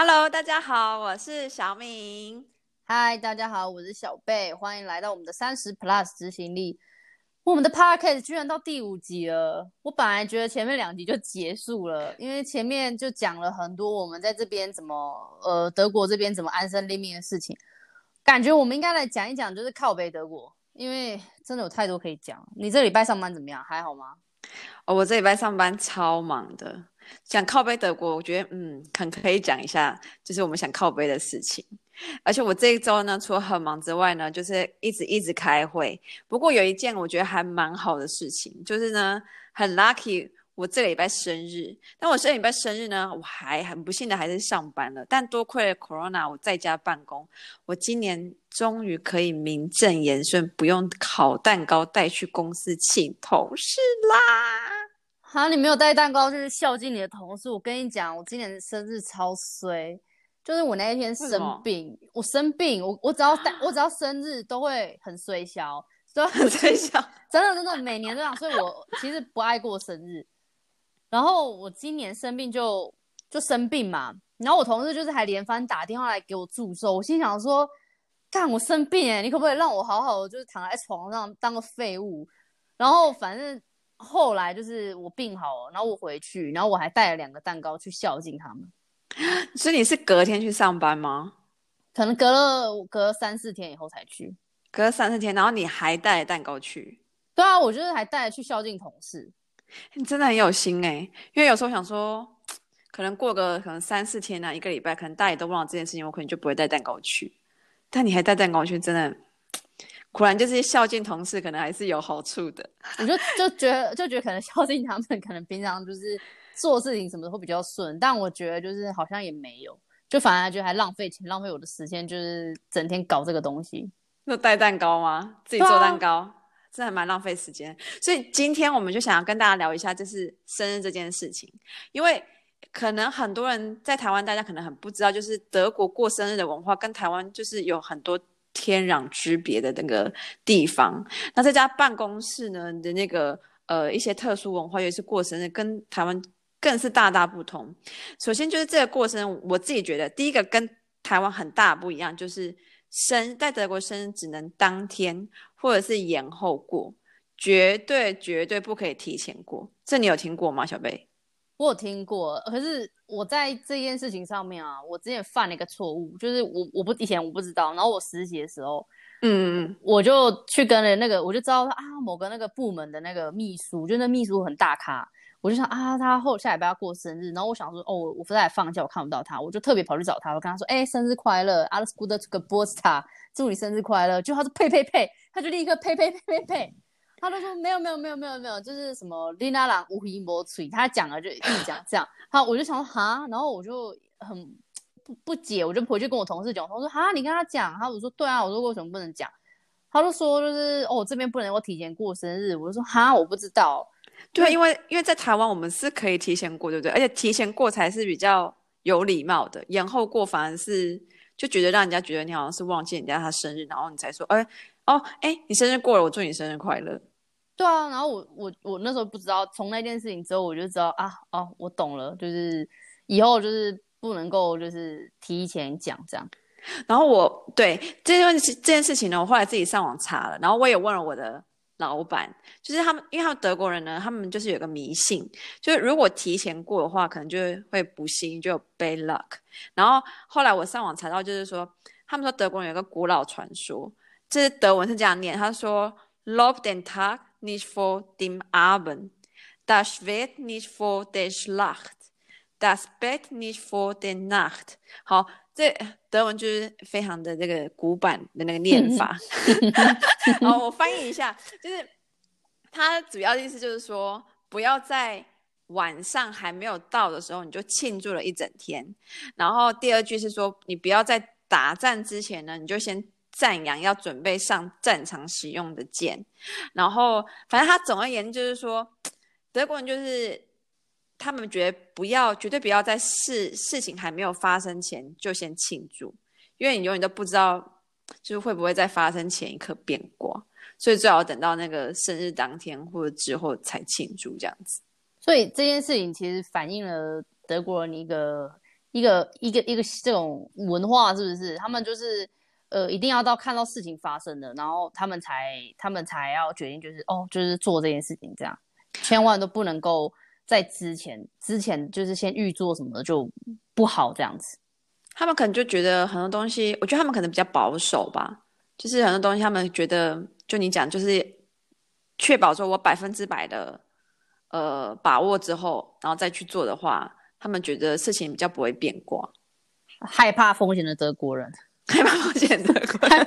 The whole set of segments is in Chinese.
Hello，大家好，我是小敏。嗨，大家好，我是小贝，欢迎来到我们的三十 Plus 执行力。我们的 Podcast 居然到第五集了，我本来觉得前面两集就结束了，因为前面就讲了很多我们在这边怎么呃德国这边怎么安身立命的事情，感觉我们应该来讲一讲，就是靠北德国，因为真的有太多可以讲。你这礼拜上班怎么样？还好吗？哦，我这礼拜上班超忙的。想靠背德国，我觉得嗯，很可以讲一下，就是我们想靠背的事情。而且我这一周呢，除了很忙之外呢，就是一直一直开会。不过有一件我觉得还蛮好的事情，就是呢，很 lucky，我这个礼拜生日。但我这个礼拜生日呢，我还很不幸的还是上班了。但多亏了 Corona，我在家办公，我今年终于可以名正言顺，不用烤蛋糕带去公司请同事啦。哈，你没有带蛋糕，就是孝敬你的同事。我跟你讲，我今年的生日超衰，就是我那一天生病，我生病，我我只要带，我只要生日都会很衰小，都很衰小，真的真的每年这样，所以我其实不爱过生日。然后我今年生病就就生病嘛，然后我同事就是还连番打电话来给我祝寿，我心想说，干我生病哎，你可不可以让我好好的就是躺在床上当个废物？然后反正。后来就是我病好了，然后我回去，然后我还带了两个蛋糕去孝敬他们。所以你是隔天去上班吗？可能隔了隔了三四天以后才去。隔了三四天，然后你还带蛋糕去？对啊，我就是还带去孝敬同事。你真的很有心哎、欸，因为有时候想说，可能过个可能三四天啊，一个礼拜，可能大家也都忘了这件事情，我可能就不会带蛋糕去。但你还带蛋糕去，真的。果然就是孝敬同事，可能还是有好处的。我就就觉得就觉得可能孝敬他们，可能平常就是做事情什么的会比较顺。但我觉得就是好像也没有，就反而觉得还浪费钱，浪费我的时间，就是整天搞这个东西。那带蛋糕吗？自己做蛋糕，这、啊、还蛮浪费时间。所以今天我们就想要跟大家聊一下，就是生日这件事情，因为可能很多人在台湾，大家可能很不知道，就是德国过生日的文化跟台湾就是有很多。天壤之别的那个地方，那这家办公室呢的那个呃一些特殊文化，也是过生日，跟台湾更是大大不同。首先就是这个过生，我自己觉得第一个跟台湾很大不一样，就是生在德国生日只能当天或者是延后过，绝对绝对不可以提前过。这你有听过吗，小贝？我有听过，可是我在这件事情上面啊，我之前犯了一个错误，就是我我不以前我不知道，然后我实习的时候，嗯嗯，我就去跟了那个，我就知道啊，某个那个部门的那个秘书，就那秘书很大咖，我就想啊，他后下礼拜要过生日，然后我想说，哦，我不在放假，我看不到他，我就特别跑去找他，我跟他说，哎、欸，生日快乐，Alles Gute zum Geburtstag，祝你生日快乐，就他说呸呸呸，他就立刻呸呸呸呸呸。他都说没有没有没有没有没有，就是什么琳娜郎无一莫吹，他讲了就一直讲这样。好，我就想说哈，然后我就很不不解，我就回去跟我同事讲，我说哈，你跟他讲，他我说对啊，我说为什么不能讲？他就说就是哦，这边不能够提前过生日，我就说哈，我不知道。对，因为因为在台湾我们是可以提前过，对不对？而且提前过才是比较有礼貌的，延后过反而是就觉得让人家觉得你好像是忘记人家他生日，然后你才说哎哦哎，你生日过了，我祝你生日快乐。对啊，然后我我我那时候不知道，从那件事情之后我就知道啊哦，我懂了，就是以后就是不能够就是提前讲这样。然后我对这件事这件事情呢，我后来自己上网查了，然后我也问了我的老板，就是他们，因为他们德国人呢，他们就是有个迷信，就是如果提前过的话，可能就会不幸，就有 bad luck。然后后来我上网查到，就是说他们说德国人有个古老传说，就是德文是这样念，他说 Love den Tag。Nicht vor dem Abend, das Schwert nicht vor der Schlacht, das Bett nicht vor der Nacht。好，这德文就是非常的这个古板的那个念法。好，我翻译一下，就是它主要的意思就是说，不要在晚上还没有到的时候你就庆祝了一整天。然后第二句是说，你不要在打仗之前呢，你就先。赞扬要准备上战场使用的剑，然后反正他总而言之就是说，德国人就是他们觉得不要绝对不要在事事情还没有发生前就先庆祝，因为你永远都不知道就是会不会在发生前一刻变卦，所以最好等到那个生日当天或者之后才庆祝这样子。所以这件事情其实反映了德国人一个。一个一个一个这种文化，是不是？他们就是呃，一定要到看到事情发生了，然后他们才他们才要决定，就是哦，就是做这件事情这样，千万都不能够在之前之前就是先预做什么的就不好这样子。他们可能就觉得很多东西，我觉得他们可能比较保守吧，就是很多东西他们觉得，就你讲，就是确保说我百分之百的呃把握之后，然后再去做的话。他们觉得事情比较不会变卦，害怕风险的德国人，害怕风险德国人，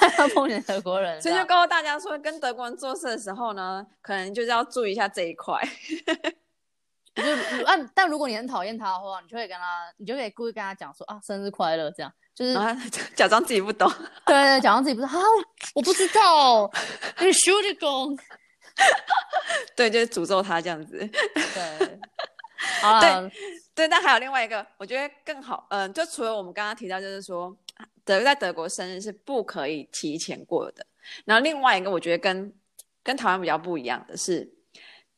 害怕风险德国人，所以就告诉大家说，跟德国人做事的时候呢，可能就是要注意一下这一块。就但但如果你很讨厌他的话，你就会跟他，你就可以故意跟他讲说啊，生日快乐，这样。就是 假装自己不懂，对对，假装自己不知道，啊，我不知道，你修的工，对，就是诅咒他这样子，对。啊，对对，但还有另外一个，我觉得更好，嗯、呃，就除了我们刚刚提到，就是说德在德国生日是不可以提前过的。然后另外一个，我觉得跟跟台湾比较不一样的是，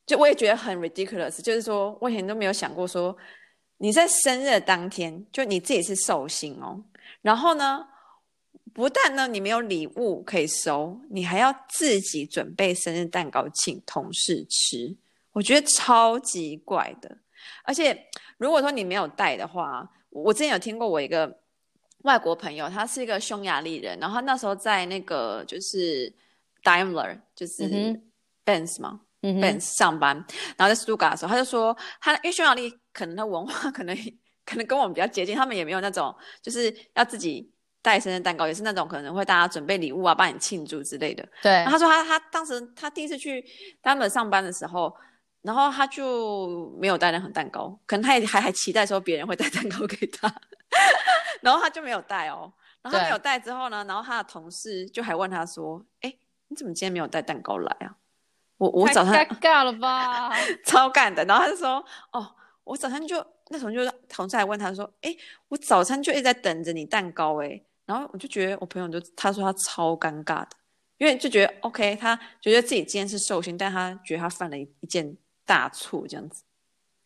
就我也觉得很 ridiculous，就是说我以前都没有想过说你在生日当天，就你自己是寿星哦，然后呢，不但呢你没有礼物可以收，你还要自己准备生日蛋糕请同事吃，我觉得超级怪的。而且，如果说你没有带的话，我之前有听过我一个外国朋友，他是一个匈牙利人，然后他那时候在那个就是 Daimler，就是 Benz 嘛、嗯、，Benz 上班，然后在 Stuttgart 的时候，他就说他因为匈牙利可能他文化 可能可能跟我们比较接近，他们也没有那种就是要自己带生日蛋糕，也是那种可能会大家准备礼物啊，帮你庆祝之类的。对，他说他他当时他第一次去 Daimler 上班的时候。然后他就没有带任何蛋糕，可能他也还还期待说别人会带 蛋糕给他，然后他就没有带哦。然后他没有带之后呢，然后他的同事就还问他说：“哎，你怎么今天没有带蛋糕来啊？”我我早上太尴尬了吧，超干的。然后他就说：“哦，我早上就那时候就同事还问他说：‘哎，我早餐就一直在等着你蛋糕哎。’然后我就觉得我朋友就他说他超尴尬的，因为就觉得 OK，他觉得自己今天是寿星，但他觉得他犯了一一件。大错这样子，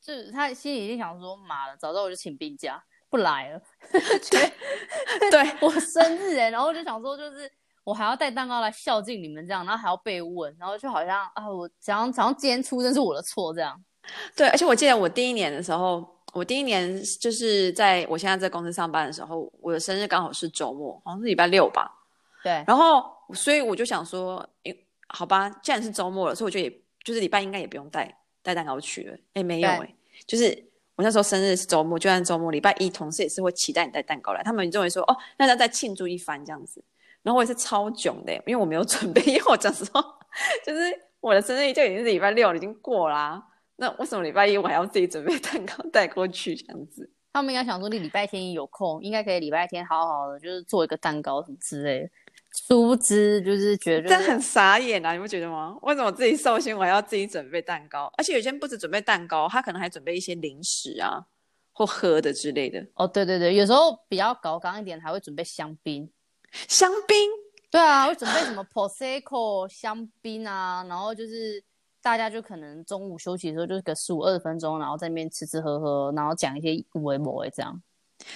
就是他心里一定想说：“妈的，早知道我就请病假不来了。”对，对我生日哎，然后就想说，就是我还要带蛋糕来孝敬你们这样，然后还要被问，然后就好像啊，我想想要今天出生是我的错这样。对，而且我记得我第一年的时候，我第一年就是在我现在在公司上班的时候，我的生日刚好是周末，好像是礼拜六吧。对，然后所以我就想说，好吧，既然是周末了，所以我就也就是礼拜应该也不用带。带蛋糕去了，哎，没有哎、欸，就是我那时候生日是周末，就算周末礼拜一，同事也是会期待你带蛋糕来，他们认为说，哦，那要再庆祝一番这样子。然后我也是超囧的，因为我没有准备，因为我讲说，就是我的生日就已经是礼拜六了，已经过啦、啊，那为什么礼拜一我还要自己准备蛋糕带过去这样子？他们应该想说，你礼拜天有空，应该可以礼拜天好好的，就是做一个蛋糕什么之类的。殊不知，就是觉得、就是、这很傻眼啊！你不觉得吗？为什么自己寿星我还要自己准备蛋糕？而且有些人不止准备蛋糕，他可能还准备一些零食啊，或喝的之类的。哦，对对对，有时候比较高刚一点，还会准备香槟。香槟？对啊，会准备什么 Prosecco 香槟啊，然后就是大家就可能中午休息的时候，就是个十五二十分钟，然后在那边吃吃喝喝，然后讲一些有的没的这样。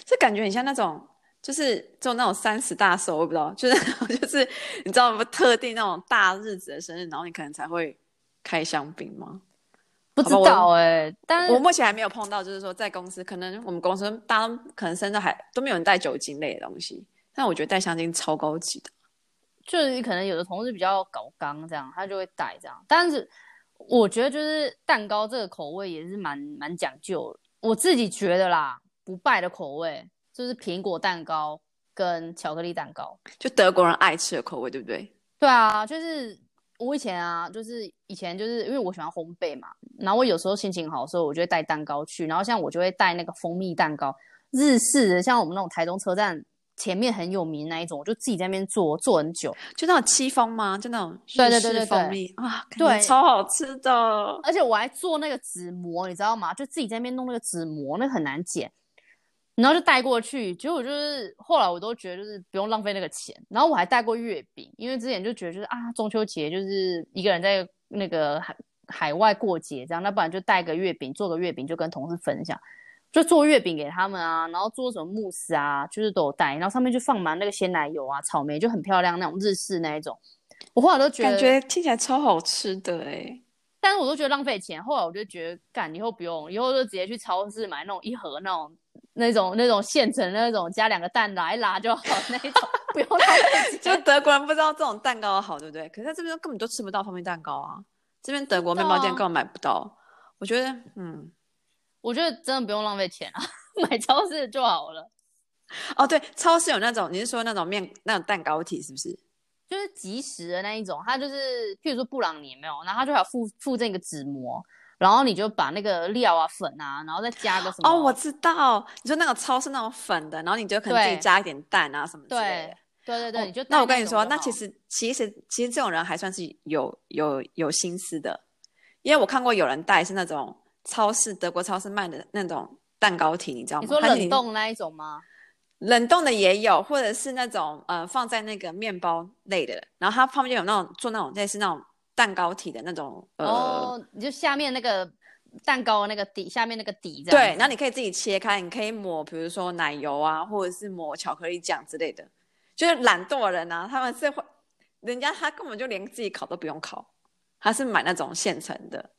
这感觉很像那种。就是就那种三十大寿，我不知道，就是就是你知道不？特定那种大日子的生日，然后你可能才会开香槟吗？不知道哎、欸，但是我目前还没有碰到，就是说在公司，可能我们公司大家可能生日还都没有人带酒精类的东西，但我觉得带香精超高级的。就是可能有的同事比较搞刚这样，他就会带这样。但是我觉得就是蛋糕这个口味也是蛮蛮讲究的，我自己觉得啦，不败的口味。就是苹果蛋糕跟巧克力蛋糕，就德国人爱吃的口味，对不对？对啊，就是我以前啊，就是以前就是因为我喜欢烘焙嘛，然后我有时候心情好的时候，我就会带蛋糕去，然后像我就会带那个蜂蜜蛋糕，日式的，像我们那种台中车站前面很有名那一种，我就自己在那边做做很久，就那种戚风吗？就那种日式蜂蜜啊，对，超好吃的。而且我还做那个纸膜，你知道吗？就自己在那边弄那个纸膜，那个很难剪。然后就带过去，结果就是后来我都觉得就是不用浪费那个钱。然后我还带过月饼，因为之前就觉得就是啊中秋节就是一个人在那个海海外过节这样，那不然就带个月饼，做个月饼就跟同事分享。就做月饼给他们啊，然后做什么慕斯啊，就是都有带，然后上面就放满那个鲜奶油啊、草莓，就很漂亮那种日式那一种。我后来都觉得，感觉听起来超好吃的哎，但是我都觉得浪费钱。后来我就觉得，干以后不用，以后就直接去超市买那种一盒那种那种那种现成的那种，加两个蛋拉一拉就好那种，不用太。就德国人不知道这种蛋糕好，对不对？可是在这边根本都吃不到方便蛋糕啊，这边德国面包店根本买不到。我觉得，嗯，我觉得真的不用浪费钱啊，买超市就好了。哦，对，超市有那种，你是说那种面那种蛋糕体是不是？就是即食的那一种，它就是，譬如说布朗尼没有，然后它就还附附附这个纸膜，然后你就把那个料啊粉啊，然后再加个什么？哦，我知道，你说那个超市那种粉的，然后你就可能自己加一点蛋啊什么之类的。对对对对，你就那我跟你说，那其实其实其实这种人还算是有有有心思的。因为我看过有人带是那种超市德国超市卖的那种蛋糕体，你知道吗？你说冷冻那一种吗？冷冻的也有，或者是那种呃放在那个面包类的，然后它旁边有那种做那种类似那种蛋糕体的那种。呃、哦，你就下面那个蛋糕那个底，下面那个底这样。对，然后你可以自己切开，你可以抹，比如说奶油啊，或者是抹巧克力酱之类的。就是懒惰的人啊，他们是会，人家他根本就连自己烤都不用烤。他是买那种现成的，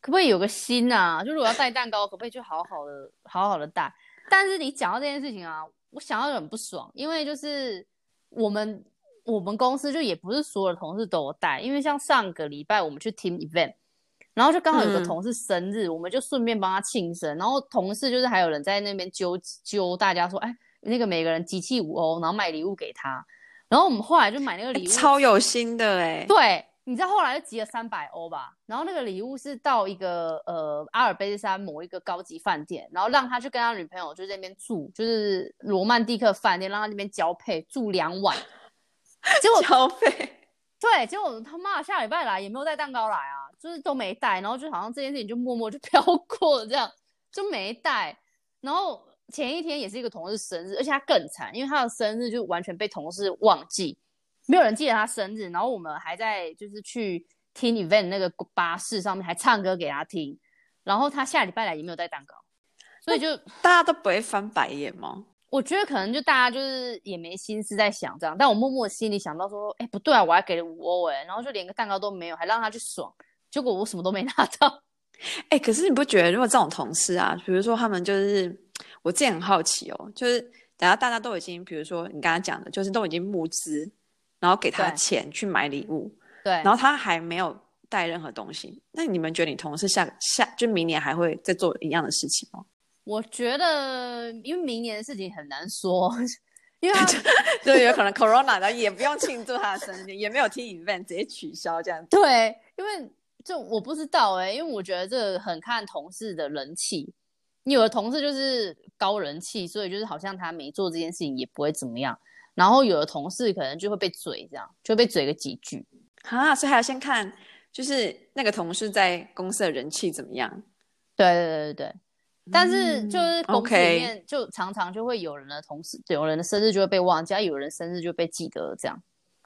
可不可以有个心啊？就如果要带蛋糕，可不可以就好好的、好好的带？但是你讲到这件事情啊，我想到很不爽，因为就是我们我们公司就也不是所有的同事都有带，因为像上个礼拜我们去 team event，然后就刚好有个同事生日，嗯、我们就顺便帮他庆生，然后同事就是还有人在那边揪揪大家说，哎，那个每个人集气五欧，然后买礼物给他，然后我们后来就买那个礼物，超有心的哎，对。你知道后来就集了三百欧吧，然后那个礼物是到一个呃阿尔卑斯山某一个高级饭店，然后让他去跟他女朋友就在那边住，就是罗曼蒂克饭店，让他那边交配住两晚。结果交费，对，结果他妈下礼拜来也没有带蛋糕来啊，就是都没带，然后就好像这件事情就默默就 飘过了这样，就没带。然后前一天也是一个同事生日，而且他更惨，因为他的生日就完全被同事忘记。没有人记得他生日，然后我们还在就是去听 event 那个巴士上面还唱歌给他听，然后他下礼拜来也没有带蛋糕，所以就大家都不会翻白眼吗？我觉得可能就大家就是也没心思在想这样，但我默默心里想到说，哎，不对啊，我还给了五欧哎，然后就连个蛋糕都没有，还让他去爽，结果我什么都没拿到。哎，可是你不觉得如果这种同事啊，比如说他们就是，我自己很好奇哦，就是等下大家都已经，比如说你刚刚讲的，就是都已经募资。然后给他钱去买礼物，对，然后他还没有带任何东西。那你们觉得你同事下下就明年还会再做一样的事情吗？我觉得，因为明年的事情很难说，因为 他就有可能 Corona 的也不用庆祝他的生日，也没有 team event 直接取消这样子。对，因为就我不知道哎、欸，因为我觉得这个很看同事的人气。你有的同事就是高人气，所以就是好像他没做这件事情也不会怎么样。然后有的同事可能就会被嘴，这样就被嘴个几句啊，所以还要先看，就是那个同事在公司的人气怎么样。对对对对对，但是就是公司里面就常常就会有人的同事，有人的生日就会被忘记，有人生日就被记得这样，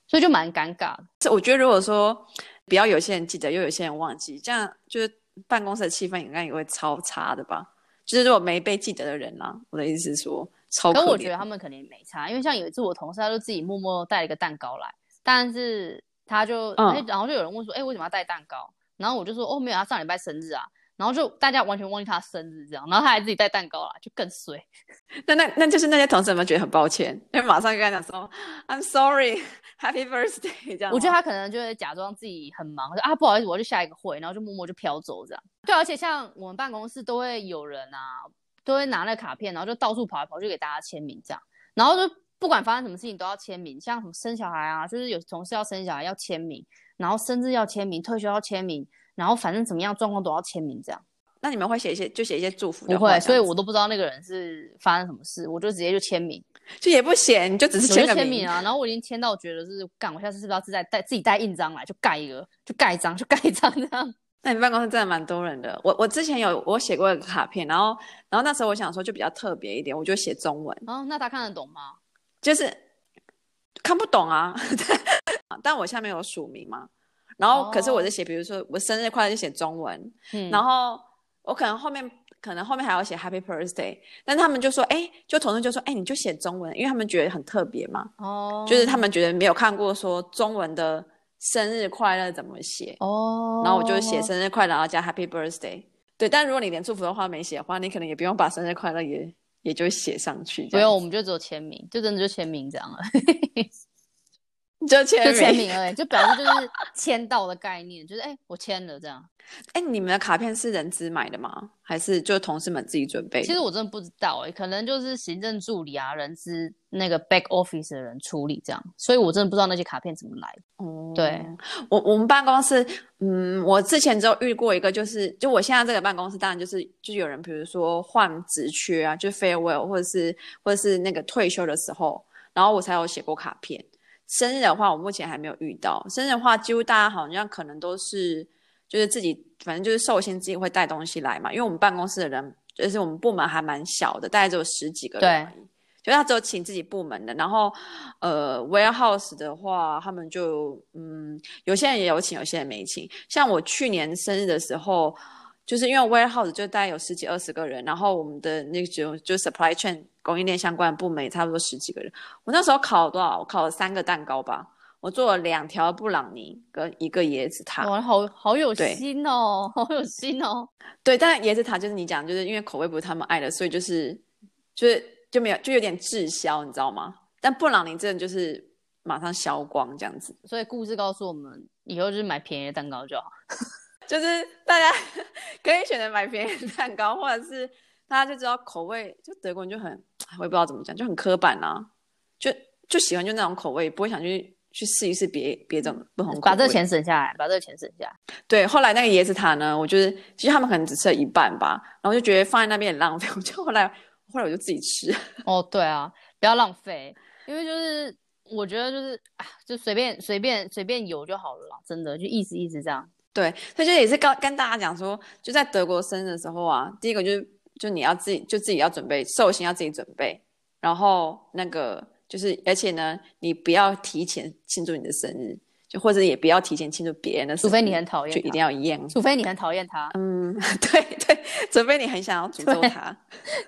所以就蛮尴尬的。这我觉得如果说比较有些人记得，又有些人忘记，这样就是办公室的气氛应该也会超差的吧？就是如果没被记得的人啊，我的意思是说。超可我觉得他们肯定没差，因为像有一次我同事他就自己默默带了一个蛋糕来，但是他就、嗯、然后就有人问说，哎、欸，为什么要带蛋糕？然后我就说，哦，没有，他上礼拜生日啊。然后就大家完全忘记他生日这样，然后他还自己带蛋糕啦，就更衰。那那那就是那些同事们觉得很抱歉，因为马上跟他讲说，I'm sorry, Happy Birthday 这样。我觉得他可能就会假装自己很忙，说啊不好意思，我要去下一个会，然后就默默就飘走这样。对，而且像我们办公室都会有人啊。都会拿那个卡片，然后就到处跑来跑去给大家签名，这样，然后就不管发生什么事情都要签名，像什么生小孩啊，就是有同事要生小孩要签名，然后生日要签名，退休要签名，然后反正怎么样状况都要签名，这样。那你们会写一些，就写一些祝福？不会，所以我都不知道那个人是发生什么事，我就直接就签名，就也不写，你就只是签个名，签名啊。然后我已经签到，觉得是干，我下次是不是要自带带自己带印章来，就盖一个，就盖章，就盖章这样。那你办公室真的蛮多人的。我我之前有我写过一个卡片，然后然后那时候我想说就比较特别一点，我就写中文。哦，那他看得懂吗？就是看不懂啊。但我下面有署名嘛，然后可是我在写，比如说我生日快乐就写中文，嗯，然后我可能后面可能后面还要写 Happy Birthday，但他们就说，哎，就同事就说，哎，你就写中文，因为他们觉得很特别嘛。哦。就是他们觉得没有看过说中文的生日快乐怎么写。哦。然后我就写生日快乐，然后加 Happy Birthday。对，但如果你连祝福的话没写的话，你可能也不用把生日快乐也也就写上去。不用，我们就只有签名，就真的就签名这样了。就签就签名而已，就表示就是签到的概念，就是哎、欸，我签了这样。哎，你们的卡片是人资买的吗？还是就同事们自己准备？其实我真的不知道哎、欸，可能就是行政助理啊、人资那个 back office 的人处理这样，所以我真的不知道那些卡片怎么来。哦，对我我们办公室，嗯，我之前只有遇过一个，就是就我现在这个办公室，当然就是就有人，比如说换职缺啊，就 farewell 或者是或者是那个退休的时候，然后我才有写过卡片。生日的话，我目前还没有遇到。生日的话，几乎大家好像可能都是，就是自己，反正就是寿星自己会带东西来嘛。因为我们办公室的人，就是我们部门还蛮小的，大概只有十几个人而已。就他只有请自己部门的。然后，呃，warehouse 的话，他们就，嗯，有些人也有请，有些人没请。像我去年生日的时候，就是因为 warehouse 就大概有十几二十个人，然后我们的那种就 supply chain。供应链相关的部门也差不多十几个人。我那时候烤了多少？我烤了三个蛋糕吧。我做了两条布朗尼跟一个椰子塔。哇，好好有心哦，好有心哦。对，但椰子塔就是你讲，就是因为口味不是他们爱的，所以就是就是就没有，就有点滞销，你知道吗？但布朗尼真的就是马上销光这样子。所以故事告诉我们，以后就是买便宜的蛋糕就好。就是大家可以选择买便宜的蛋糕，或者是大家就知道口味，就德国人就很。我也不知道怎么讲，就很刻板啊，就就喜欢就那种口味，不会想去去试一试别别种不同口味。把这个钱省下来，把这个钱省下来。对，后来那个椰子塔呢，我就是其实他们可能只吃了一半吧，然后就觉得放在那边很浪费，我就后来后来我就自己吃。哦，对啊，不要浪费，因为就是我觉得就是啊，就随便随便随便有就好了啦，真的就意思意思这样。对，所以就也是跟跟大家讲说，就在德国生日的时候啊，第一个就是。就你要自己，就自己要准备寿星，要自己准备。然后那个就是，而且呢，你不要提前庆祝你的生日，就或者也不要提前庆祝别人的生日，除非你很讨厌，就一定要一样。除非你很讨厌他，嗯，对对，除非你很想要诅咒他，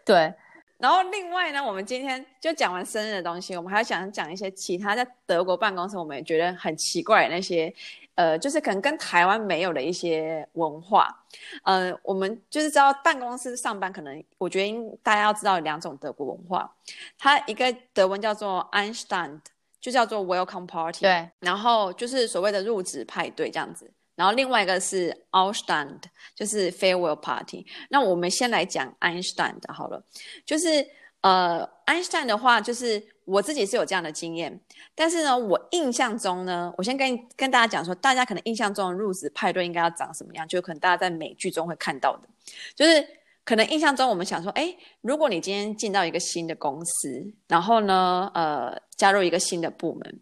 对。对然后另外呢，我们今天就讲完生日的东西，我们还要想讲一些其他在德国办公室我们也觉得很奇怪的那些。呃，就是可能跟台湾没有的一些文化，呃，我们就是知道办公室上班，可能我觉得大家要知道两种德国文化，它一个德文叫做 Einstand，就叫做 Welcome Party，对，然后就是所谓的入职派对这样子，然后另外一个是 Ausstand，就是 Farewell Party。那我们先来讲 Einstand 好了，就是呃 Einstand 的话，就是。我自己是有这样的经验，但是呢，我印象中呢，我先跟跟大家讲说，大家可能印象中的入职派对应该要长什么样，就可能大家在美剧中会看到的，就是可能印象中我们想说，哎，如果你今天进到一个新的公司，然后呢，呃，加入一个新的部门，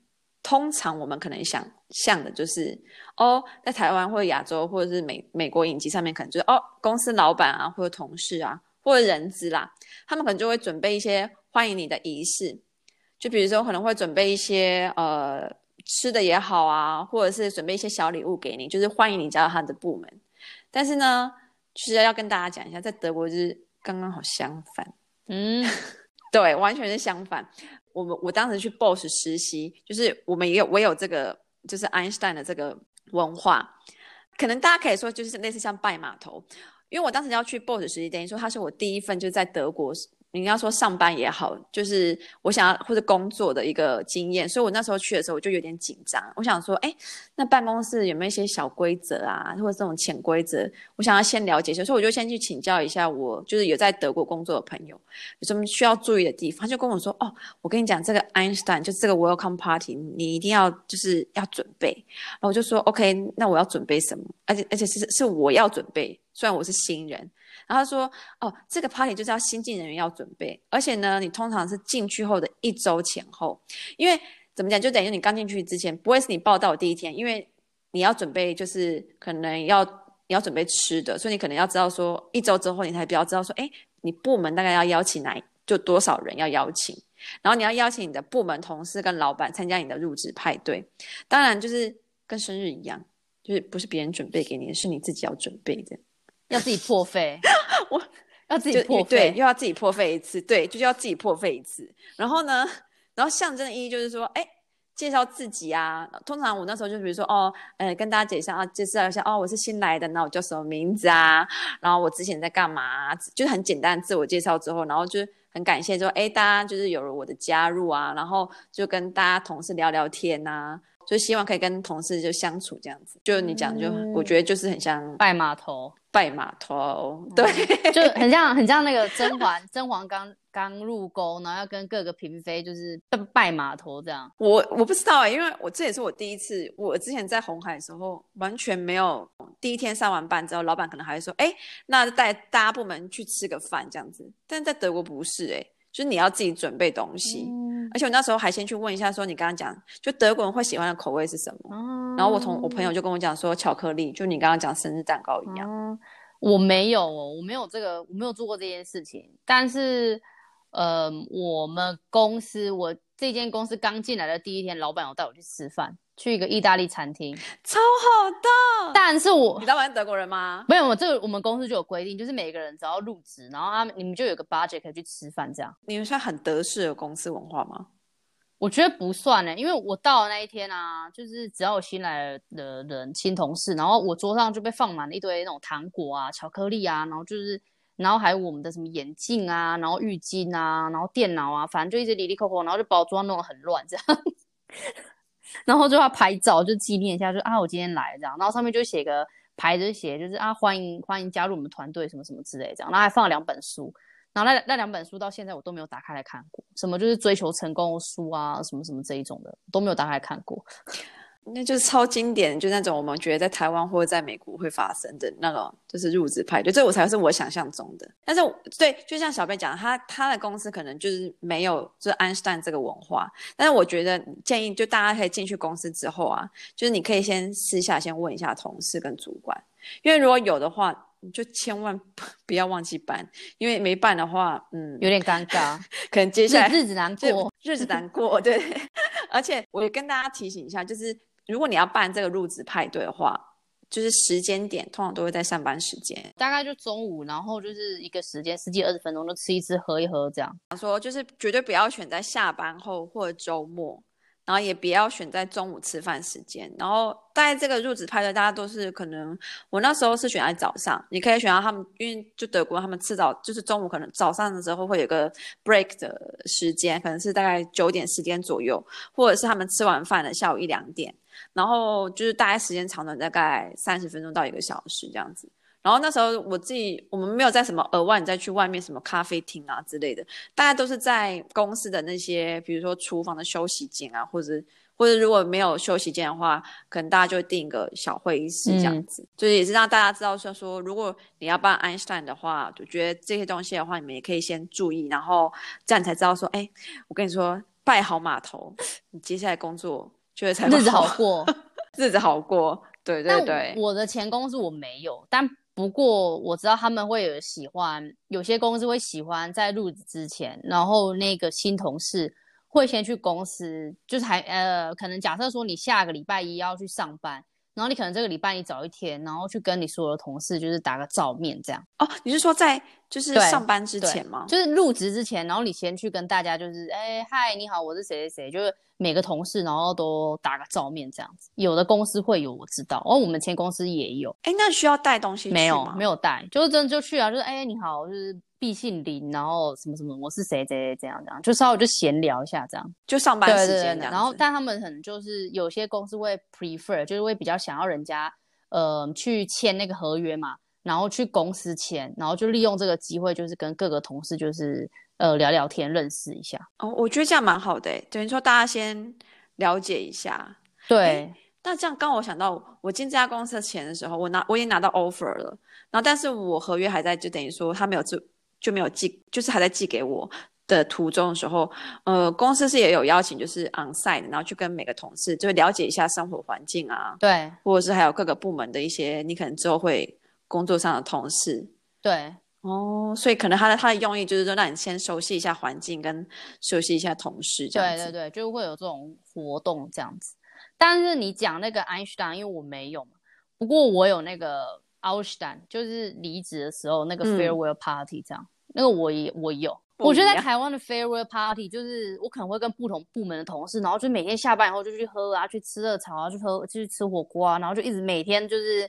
通常我们可能想象的就是，哦，在台湾或者亚洲或者是美美国影集上面，可能就是哦，公司老板啊，或者同事啊，或者人资啦，他们可能就会准备一些欢迎你的仪式。就比如说可能会准备一些呃吃的也好啊，或者是准备一些小礼物给你，就是欢迎你加入他的部门。但是呢，其实要跟大家讲一下，在德国就是刚刚好相反。嗯，对，完全是相反。我们我当时去 Boss 实习，就是我们也有我有这个就是 Einstein 的这个文化，可能大家可以说就是类似像拜码头，因为我当时要去 Boss 实习，等于说他是我第一份就是在德国。你要说上班也好，就是我想要或者工作的一个经验，所以我那时候去的时候我就有点紧张。我想说，哎，那办公室有没有一些小规则啊，或者这种潜规则？我想要先了解一下，所以我就先去请教一下我就是有在德国工作的朋友，有什么需要注意的地方。他就跟我说，哦，我跟你讲，这个 Einstein 就这个 Welcome Party，你一定要就是要准备。然后我就说，OK，那我要准备什么？而且而且是是我要准备，虽然我是新人。然后他说：“哦，这个 party 就是要新进人员要准备，而且呢，你通常是进去后的一周前后，因为怎么讲，就等于你刚进去之前，不会是你报到的第一天，因为你要准备，就是可能要你要准备吃的，所以你可能要知道说，一周之后你才比较知道说，哎，你部门大概要邀请哪就多少人要邀请，然后你要邀请你的部门同事跟老板参加你的入职派对，当然就是跟生日一样，就是不是别人准备给你的，是你自己要准备的。”要自己破费，我要自己破费，对，又要自己破费一次，对，就是要自己破费一次。然后呢，然后象征的意义就是说，哎，介绍自己啊。通常我那时候就比如说，哦，呃，跟大家介绍啊，介绍一下，哦，我是新来的，那我叫什么名字啊？然后我之前在干嘛啊？就是很简单自我介绍之后，然后就很感谢说，哎，大家就是有了我的加入啊，然后就跟大家同事聊聊天呐。就希望可以跟同事就相处这样子，就你讲，就、嗯、我觉得就是很像拜码头，拜码头，对，嗯、就很像很像那个甄嬛，甄嬛刚刚入宫，然后要跟各个嫔妃就是拜码头这样。我我不知道哎、欸，因为我这也是我第一次，我之前在红海的时候完全没有，第一天上完班之后，老板可能还会说，哎、欸，那带大家部门去吃个饭这样子，但在德国不是哎、欸。就是你要自己准备东西，嗯、而且我那时候还先去问一下，说你刚刚讲，就德国人会喜欢的口味是什么？嗯、然后我同我朋友就跟我讲说，巧克力，就你刚刚讲生日蛋糕一样。嗯、我没有，我没有这个，我没有做过这件事情。但是，呃，我们公司，我这间公司刚进来的第一天，老板有带我去吃饭。去一个意大利餐厅，超好的。但是我，你知道我是德国人吗？没有，我这个我们公司就有规定，就是每个人只要入职，然后他们你们就有个 budget 可以去吃饭，这样。你们算很德式的公司文化吗？我觉得不算呢，因为我到的那一天啊，就是只要有新来的人新同事，然后我桌上就被放满了一堆那种糖果啊、巧克力啊，然后就是，然后还有我们的什么眼镜啊，然后浴巾啊，然后电脑啊，反正就一直里里扣扣，然后就把我桌上弄得很乱这样。然后就要拍照，就纪念一下，就啊，我今天来这样。然后上面就写个牌子，写就是啊，欢迎欢迎加入我们团队，什么什么之类这样。然后还放了两本书，然后那那两本书到现在我都没有打开来看过，什么就是追求成功的书啊，什么什么这一种的都没有打开来看过。那就是超经典，就那种我们觉得在台湾或者在美国会发生的那种，就是入职派对，这我才是我想象中的。但是对，就像小贝讲，他他的公司可能就是没有就是 Einstein 这个文化。但是我觉得建议就大家可以进去公司之后啊，就是你可以先私下先问一下同事跟主管，因为如果有的话，你就千万不要忘记办，因为没办的话，嗯，有点尴尬，可能接下来日子难过，日子难过，对。而且我也跟大家提醒一下，就是。如果你要办这个入职派对的话，就是时间点通常都会在上班时间，大概就中午，然后就是一个时间十几二十分钟就吃一吃喝一喝这样。说就是绝对不要选在下班后或者周末。然后也不要选在中午吃饭时间。然后在这个入职派对，大家都是可能，我那时候是选在早上。你可以选到他们，因为就德国他们吃早，就是中午可能早上的时候会有个 break 的时间，可能是大概九点十点左右，或者是他们吃完饭的下午一两点。然后就是大概时间长短大概三十分钟到一个小时这样子。然后那时候我自己，我们没有在什么额外你再去外面什么咖啡厅啊之类的，大家都是在公司的那些，比如说厨房的休息间啊，或者或者如果没有休息间的话，可能大家就会订一个小会议室这样子，嗯、就是也是让大家知道说说，如果你要办 Einstein 的话，就觉得这些东西的话，你们也可以先注意，然后这样你才知道说，哎，我跟你说，拜好码头，你接下来工作就会才日子好过，日子好过，对对对。我的前公司我没有，但。不过我知道他们会有喜欢，有些公司会喜欢在入职之前，然后那个新同事会先去公司，就是还呃，可能假设说你下个礼拜一要去上班。然后你可能这个礼拜你早一天，然后去跟你所有的同事就是打个照面这样。哦，你是说在就是上班之前吗？就是入职之前，然后你先去跟大家就是，哎嗨，你好，我是谁谁谁，就是每个同事然后都打个照面这样子。有的公司会有，我知道，哦，我们前公司也有。哎，那需要带东西去吗？没有，没有带，就是真的就去啊，就是哎你好，就是。毕姓林，然后什么什么，我是谁谁这样这样，就稍微就闲聊一下这样，就上班时间这样。对对对，然后，但他们可能就是有些公司会 prefer，就是会比较想要人家呃去签那个合约嘛，然后去公司签，然后就利用这个机会，就是跟各个同事就是呃聊聊天，认识一下。哦，我觉得这样蛮好的，等于说大家先了解一下。对，那这样刚我想到，我进这家公司的钱的时候，我拿我已经拿到 offer 了，然后但是我合约还在，就等于说他没有就。就没有寄，就是还在寄给我的途中的时候，呃，公司是也有邀请，就是 on site，然后去跟每个同事就了解一下生活环境啊，对，或者是还有各个部门的一些你可能之后会工作上的同事，对，哦，所以可能他的他的用意就是说让你先熟悉一下环境跟熟悉一下同事，这样子，对对对，就会有这种活动这样子。但是你讲那个 Einstein，因为我没有嘛，不过我有那个。Ausstand 就是离职的时候那个 farewell party 这样，嗯、那个我也我有。我觉得在台湾的 farewell party 就是我可能会跟不同部门的同事，然后就每天下班以后就去喝啊，去吃热炒啊，去喝，去吃火锅啊，然后就一直每天就是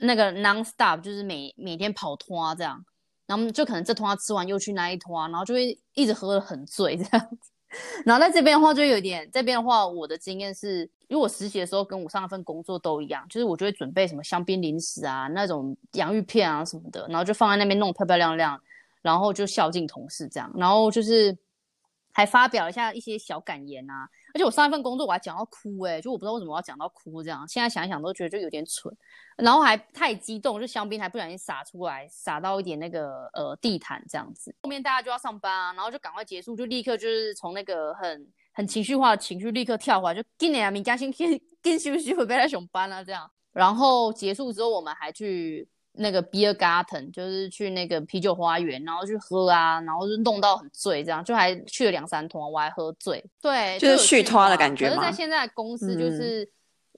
那个 non stop，就是每每天跑摊啊这样，然后就可能这摊吃完又去那一摊，然后就会一直喝得很醉这样子。然后在这边的话就有点，这边的话我的经验是，如果实习的时候跟我上一份工作都一样，就是我就会准备什么香槟零食啊，那种洋芋片啊什么的，然后就放在那边弄漂漂亮亮。然后就孝敬同事这样，然后就是还发表一下一些小感言啊。而且我上一份工作我还讲到哭哎、就我不知道为什么要讲到哭这样。现在想一想都觉得就有点蠢，然后还太激动，就香槟还不小心洒出来，洒到一点那个呃地毯这样子。后面大家就要上班啊，然后就赶快结束，就立刻就是从那个很很情绪化的情绪立刻跳回来，就今年啊，明家先先先休息，会不会来上班啊这样。然后结束之后，我们还去。那个 beer garden 就是去那个啤酒花园，然后去喝啊，然后就弄到很醉，这样就还去了两三趟，我还喝醉。对，就是续摊的感觉。可是，在现在公司，就是、嗯、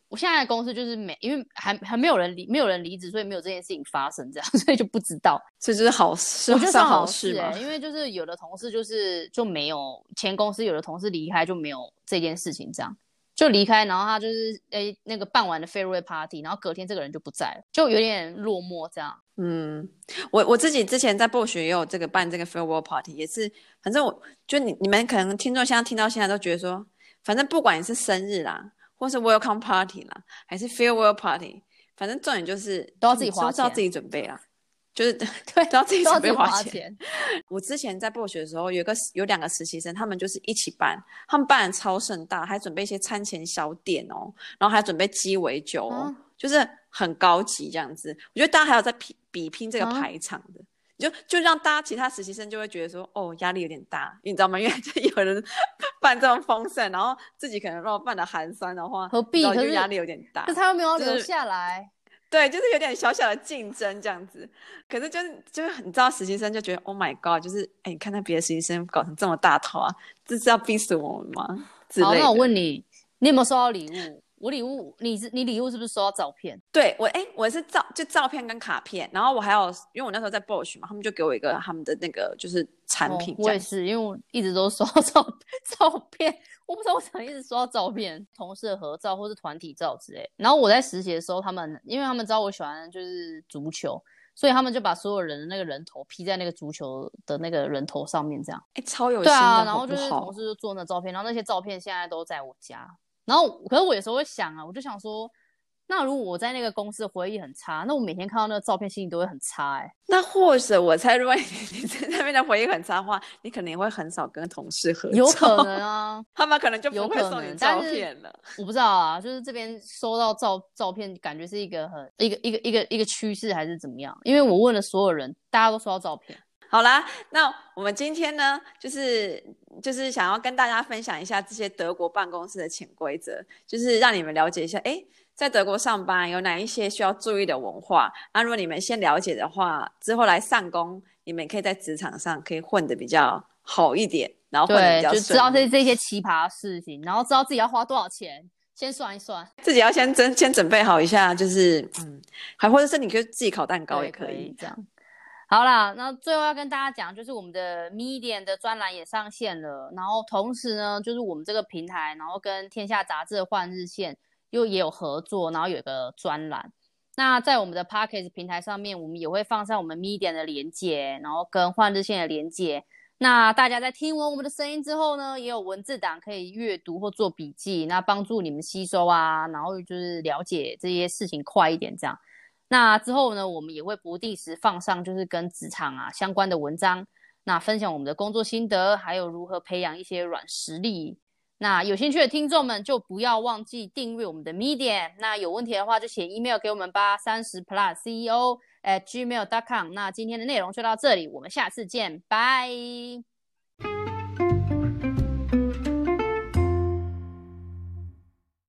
我现在的公司就是没，因为还还没有人离，没有人离职，所以没有这件事情发生，这样，所以就不知道。这就是好事，我觉得算好事哎、欸，因为就是有的同事就是就没有前公司有的同事离开就没有这件事情，这样。就离开，然后他就是诶、欸、那个办完的 farewell party，然后隔天这个人就不在了，就有点落寞这样。嗯，我我自己之前在 Bosch 也有这个办这个 farewell party，也是，反正我就你你们可能听众现在听到现在都觉得说，反正不管你是生日啦，或是 welcome party 啦，还是 farewell party，反正重点就是都要自己花钱，都要自己准备啦。就是 对，都要自己准备花钱。花钱我之前在 Bosch 的时候，有个有两个实习生，他们就是一起办，他们办的超盛大，还准备一些餐前小点哦，然后还准备鸡尾酒哦，嗯、就是很高级这样子。我觉得大家还有在比比拼这个排场的，嗯、就就让大家其他实习生就会觉得说，哦，压力有点大，你知道吗？因为 有人办这么丰盛，然后自己可能如果办的寒酸的话，何必？就压力有点大。可是他又没有留下来。对，就是有点小小的竞争这样子，可是就是就是你知道，实习生就觉得 Oh my God，就是哎，你看那别的实习生搞成这么大头啊，这是要逼死我们吗？好，那我问你，你有没有收到礼物？我礼物，你是你礼物是不是收到照片？对我，哎，我是照就照片跟卡片，然后我还有，因为我那时候在 Bosch 嘛，他们就给我一个他们的那个就是产品。哦，我也是，因为我一直都收到照 照片，我不知道为什么一直收到照片，同事的合照或是团体照之类。然后我在实习的时候，他们因为他们知道我喜欢就是足球，所以他们就把所有人的那个人头 P 在那个足球的那个人头上面，这样，哎，超有心对啊？然后就是同事就做那照片，然后那些照片现在都在我家。然后，可是我有时候会想啊，我就想说，那如果我在那个公司回忆很差，那我每天看到那个照片，心情都会很差哎、欸。那或者我猜，如果 你在那边的回忆很差的话，你可能也会很少跟同事合照。有可能啊，他们可能就不会送你照片了。我不知道啊，就是这边收到照照片，感觉是一个很一个一个一个一个趋势，还是怎么样？因为我问了所有人，大家都收到照片。好啦，那我们今天呢，就是就是想要跟大家分享一下这些德国办公室的潜规则，就是让你们了解一下，诶，在德国上班有哪一些需要注意的文化。那如果你们先了解的话，之后来上工，你们可以在职场上可以混得比较好一点，然后混得比较顺利，就知道这这些奇葩事情，然后知道自己要花多少钱，先算一算，自己要先准先准备好一下，就是嗯，还或者是你可以自己烤蛋糕也可以，这样。好啦，那最后要跟大家讲，就是我们的 Medium 的专栏也上线了，然后同时呢，就是我们这个平台，然后跟天下杂志的换日线又也有合作，然后有一个专栏。那在我们的 Podcast 平台上面，我们也会放上我们 Media 的连接，然后跟换日线的连接。那大家在听完我们的声音之后呢，也有文字档可以阅读或做笔记，那帮助你们吸收啊，然后就是了解这些事情快一点这样。那之后呢，我们也会不定时放上就是跟职场啊相关的文章，那分享我们的工作心得，还有如何培养一些软实力。那有兴趣的听众们就不要忘记订阅我们的 Media。那有问题的话就写 email 给我们吧，三十 plus CEO at gmail.com。那今天的内容就到这里，我们下次见，拜。